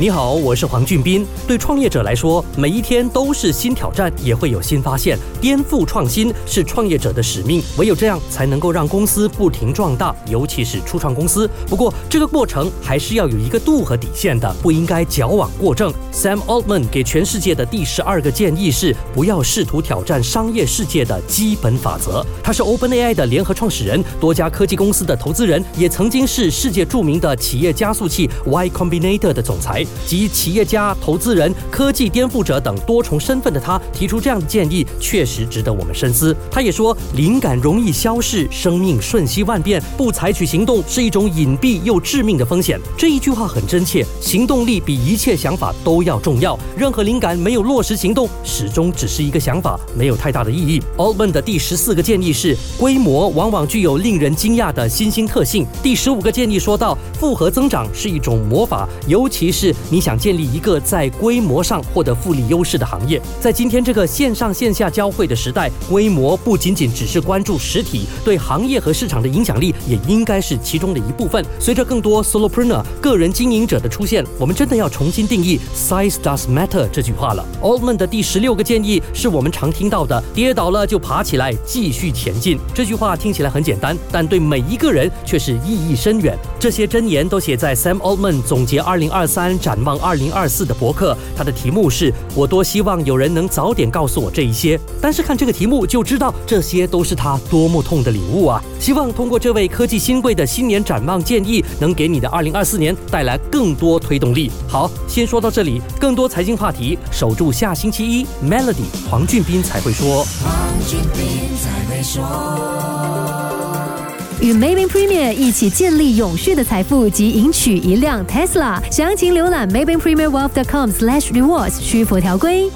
你好，我是黄俊斌。对创业者来说，每一天都是新挑战，也会有新发现。颠覆创新是创业者的使命，唯有这样才能够让公司不停壮大，尤其是初创公司。不过，这个过程还是要有一个度和底线的，不应该矫枉过正。Sam Altman 给全世界的第十二个建议是：不要试图挑战商业世界的基本法则。他是 OpenAI 的联合创始人，多家科技公司的投资人，也曾经是世界著名的企业加速器 Y Combinator 的总裁。及企业家、投资人、科技颠覆者等多重身份的他提出这样的建议，确实值得我们深思。他也说，灵感容易消逝，生命瞬息万变，不采取行动是一种隐蔽又致命的风险。这一句话很真切，行动力比一切想法都要重要。任何灵感没有落实行动，始终只是一个想法，没有太大的意义。Altman 的第十四个建议是，规模往往具有令人惊讶的新兴特性。第十五个建议说到，复合增长是一种魔法，尤其是。你想建立一个在规模上获得复利优势的行业，在今天这个线上线下交汇的时代，规模不仅仅只是关注实体，对行业和市场的影响力也应该是其中的一部分。随着更多 solopreneur 个人经营者的出现，我们真的要重新定义 size does matter 这句话了。Altman 的第十六个建议是我们常听到的：跌倒了就爬起来，继续前进。这句话听起来很简单，但对每一个人却是意义深远。这些箴言都写在 Sam Altman 总结2023展。望二零二四的博客，它的题目是“我多希望有人能早点告诉我这一些”。但是看这个题目就知道，这些都是他多么痛的领悟啊！希望通过这位科技新贵的新年展望建议，能给你的二零二四年带来更多推动力。好，先说到这里，更多财经话题，守住下星期一，Melody 黄俊斌才会说。黄俊斌才会说。与 Maybank Premier 一起建立永续的财富及赢取一辆 Tesla，详情浏览 Maybank Premier Wealth.com/rewards，需符条规。